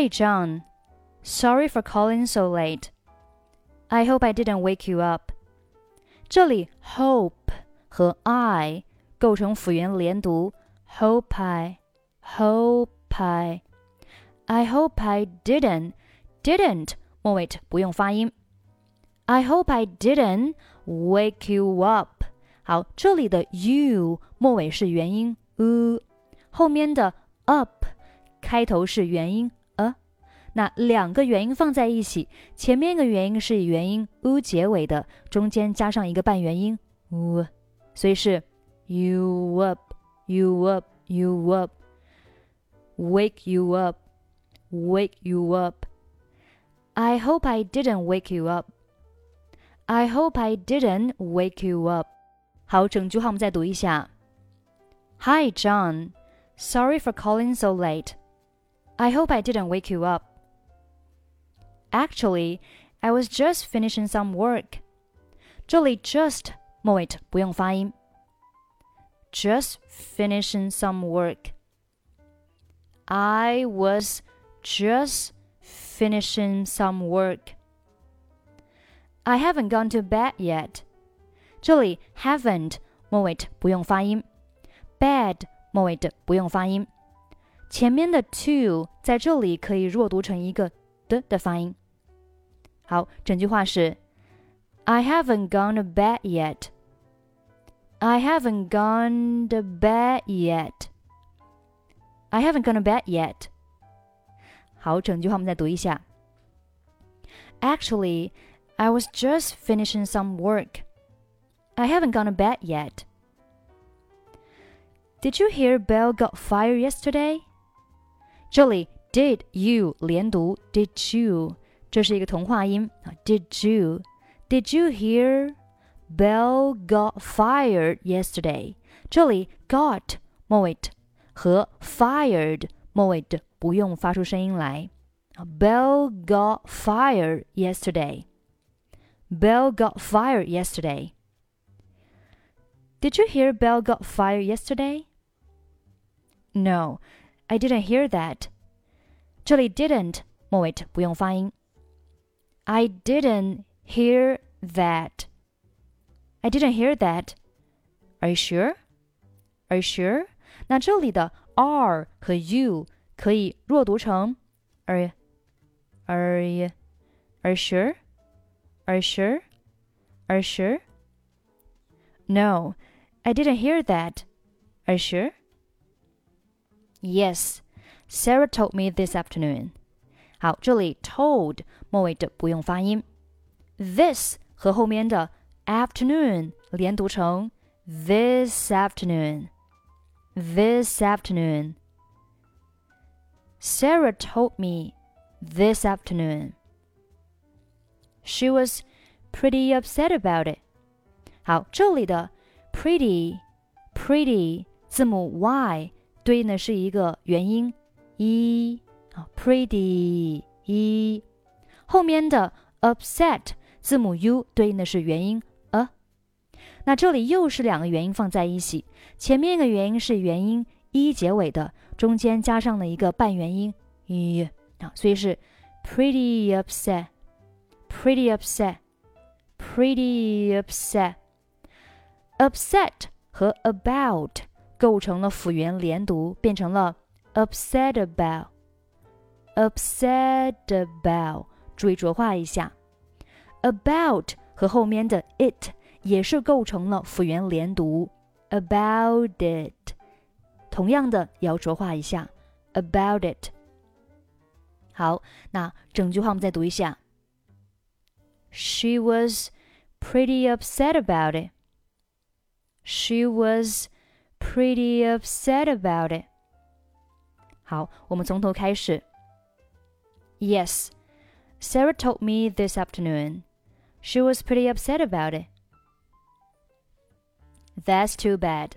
Hi, John. Sorry for calling so late. I hope I didn't wake you up. 这里 hope 和 I 构成辅元连读，hope I, hope I, I hope I didn't, didn't 末尾不用发音。I hope I didn't wake you up。好，这里的 you 末尾是元音 u，后面的 up 开头是元音 a。 那两个元音放在一起，前面一个元音是以元音 u 结尾的，中间加上一个半元音 u，所以是 you up, you up, you up, wake you up, wake you up. I hope I didn't wake you up. I hope I didn't wake you up. 好，整句话我们再读一下。Hi, John. Sorry for calling so late. I hope I didn't wake you up. Actually, I was just finishing some work. 这里 just 末尾不用发音。Just finishing some work. I was just finishing some work. I haven't gone to bed yet. 这里 haven't 末尾不用发音，bed 末尾的不用发音，前面的 to 在这里可以弱读成一个的的发音。 好，整句话是：I haven't gone to bed yet. I haven't gone to bed yet. I haven't gone to bed yet. 好，整句话我们再读一下。Actually, I was just finishing some work. I haven't gone to bed yet. Did you hear Bill got fired yesterday? 这里 did you 连读 did you 这是一个同化音啊。Did you Did you hear Bill got fired yesterday？这里 got 末尾和 fired 末尾不用发出声音来。Bill got fired yesterday. Bill got fired yesterday. Did you hear Bill got fired yesterday? No, I didn't hear that. 这里 didn't 末尾不用发音。I didn't hear that. I didn't hear that. Are you sure? Are you sure? 那这里的 are 和 you 可以弱读成 are are you are you sure? Are you sure? Are you sure? No, I didn't hear that. Are you sure? Yes, Sarah told me this afternoon. 好，这里 told 末尾的不用发音，this 和后面的 afternoon 连读成 this afternoon。This afternoon. Sarah told me this afternoon. She was pretty upset about it. 好，这里的 pretty pretty 字母 y 对应的是一个元音 e 啊，pretty e，后面的 upset 字母 u 对应的是元音 a。那这里又是两个元音放在一起，前面一个元音是元音 e 结尾的，中间加上了一个半元音 e 啊，所以是 pretty upset，pretty upset，pretty upset。upset 和 about 构成了辅元连读，变成了 upset about about，upset about。注意浊化一下，about 和后面的 it 也是构成了辅元连读，about it。同样的也要浊化一下，about it。好，那整句话我们再读一下。She was pretty upset about it. She was pretty upset about it. 好，我们从头开始。 Yes, Sarah told me this afternoon. She was pretty upset about it. That's too bad.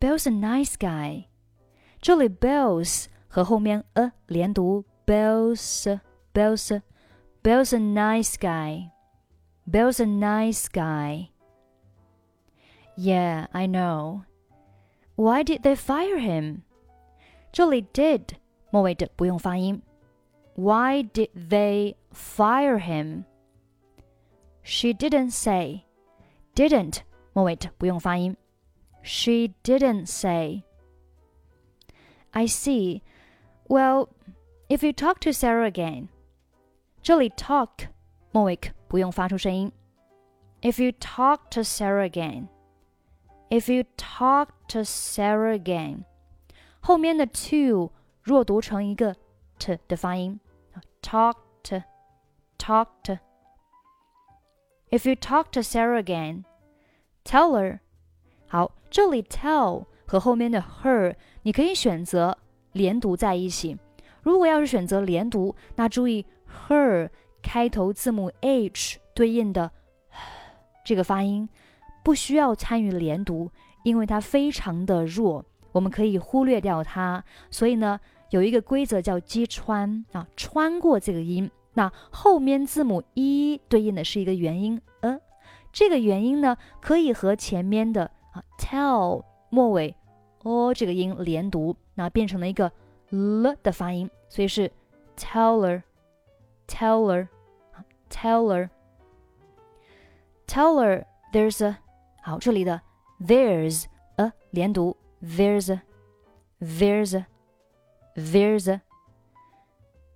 Bill's a nice guy. 这里 Bill's 和后面 a 连读，Bill's Bill's Bill's a nice guy. Bill's a nice guy. Yeah, I know. Why did they fire him? 这里 did 末尾的不用发音。 Why did they fire him? She didn't say. Didn't 末尾不用发音。She didn't say. I see. Well, if you talk to Sarah again，这里 talk 末尾不用发出声音。If you talk to Sarah again, if you talk to Sarah again，后面的 to 弱读成一个 t 的发音。 Talk to, talk to. If you talk to Sarah again, tell her. 好，这里 tell 和后面的 her 你可以选择连读在一起。如果要是选择连读，那注意 her 开头字母 h 对应的 这个发音不需要参与连读，因为它非常的弱，我们可以忽略掉它。所以呢，有一个规则叫击穿啊，穿过这个音。那后面字母 e 对应的是一个元音 a，这个元音呢可以和前面的啊 tell 末尾 o 这个音连读，那变成了一个 l 的发音。所以是 teller teller teller teller there's a 好这里的 there's a 连读 there's a there's a there's a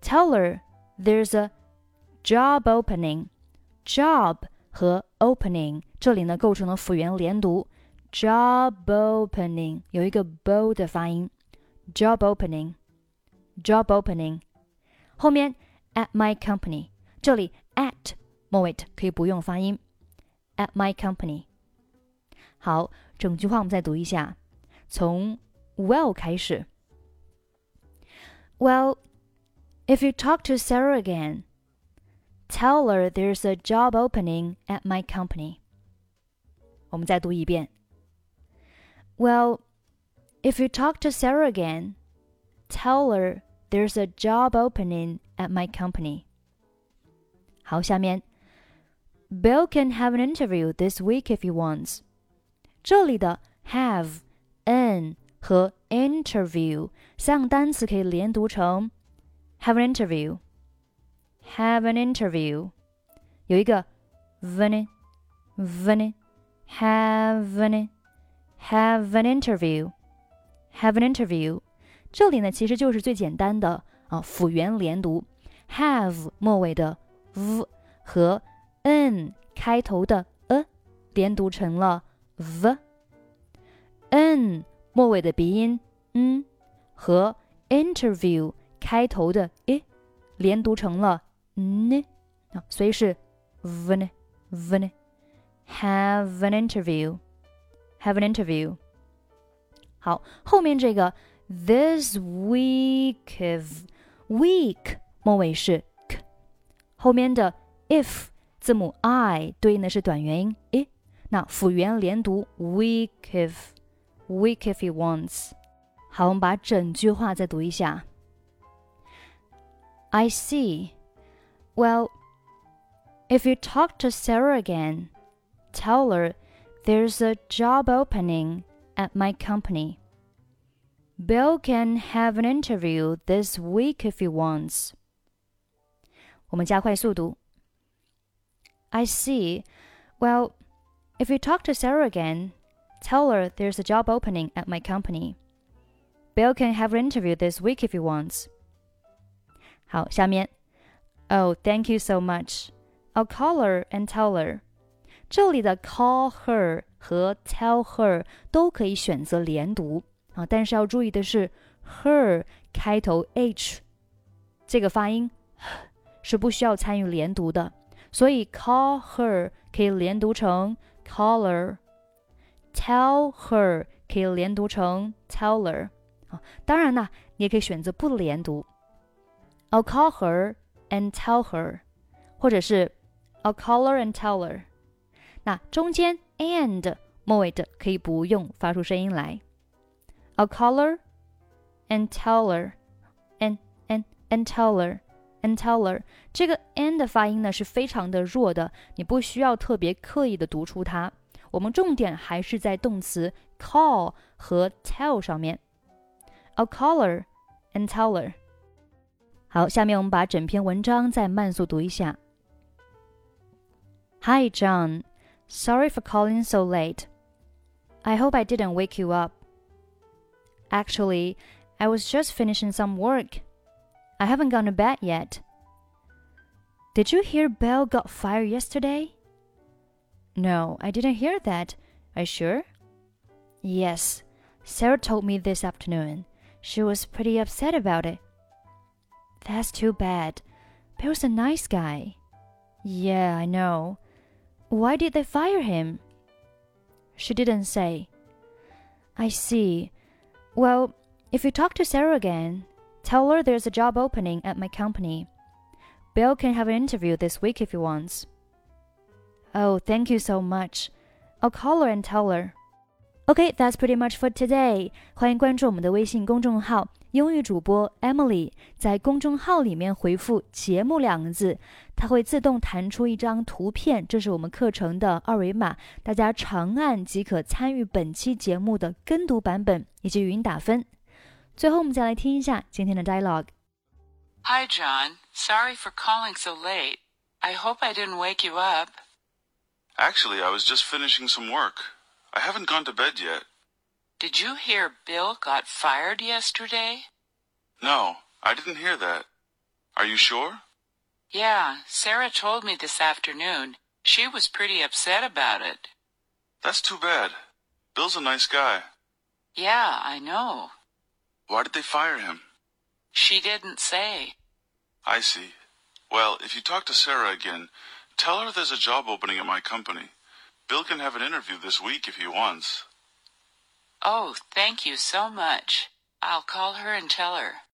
teller there's a job opening job 和 opening 这里呢构成了辅元连读 job opening 有一个 b 的发音 job opening job opening，后面 at my company，这里 at 末尾可以不用发音，at my company。好，整句话我们再读一下，从 well 开始。 Well, if you talk to Sarah again, tell her there's a job opening at my company. 我们再读一遍。Well, if you talk to Sarah again, tell her there's a job opening at my company. 好，下面 Bill can have an interview this week if he wants. 这里的 have、an 和 interview 三个单词可以连读成 have an interview, have an interview，有一个 vene vene have an have an interview, have an interview。这里呢，其实就是最简单的啊辅元连读，have 末尾的 v 和 n 开头的 a 连读成了 v，n 末尾的鼻音嗯和 interview 开头的 i 连读成了 n 啊，所以是 v n v n have an interview，have an interview。好，后面这个。This week of week 末尾是 k，后面的 if 字母 i 对应的是短元音 i，那辅元连读 week if week if he wants。好，我们把整句话再读一下。I see. Well, if you talk to Sarah again, tell her there's a job opening at my company. Bill can have an interview this week if he wants. 我们加快速度。I see. Well, if you talk to Sarah again, tell her there's a job opening at my company. Bill can have an interview this week if he wants. 好，下面。Oh, thank you so much. I'll call her and tell her. 这里的 call her 和 tell her 都可以选择连读。啊，但是要注意的是，her 开头 h 这个发音是不需要参与连读的，所以 call her 可以连读成 caller，tell her 可以连读成 teller。啊，当然呢，你也可以选择不连读，I'll call her and tell her，或者是 I'll call her and tell her。那中间 and 末尾的可以不用发出声音来。a caller and teller and and and teller and teller 这个 n 的发音呢是非常的弱的，你不需要特别刻意的读出它。 我们重点还是在动词 call 和 tell 上面。A caller and teller。好，下面我们把整篇文章再慢速读一下。Hi John, sorry for calling so late. I hope I didn't wake you up. Actually, I was just finishing some work. I haven't gone to bed yet. Did you hear Bill got fired yesterday? No, I didn't hear that. Are you sure? Yes. Sarah told me this afternoon. She was pretty upset about it. That's too bad. Bill's a nice guy. Yeah, I know. Why did they fire him? She didn't say. I see. Well, if you talk to Sarah again, tell her there's a job opening at my company. Bill can have an interview this week if he wants. Oh, thank you so much. I'll call her and tell her. Okay, that's pretty much for today. 欢迎关注我们的微信公众号“英语主播 Emily”。在公众号里面回复“节目”两个字，它会自动弹出一张图片，这是我们课程的二维码，大家长按即可参与本期节目的跟读版本以及语音打分。最后，我们再来听一下今天的 dialogue。Hi, John. Sorry for calling so late. I hope I didn't wake you up. Actually, I was just finishing some work. I haven't gone to bed yet. Did you hear Bill got fired yesterday? No, I didn't hear that. Are you sure? Yeah, Sarah told me this afternoon. She was pretty upset about it. That's too bad. Bill's a nice guy. Yeah, I know. Why did they fire him? She didn't say. I see. Well, if you talk to Sarah again, tell her there's a job opening at my company. Bill can have an interview this week if he wants. Oh, thank you so much. I'll call her and tell her.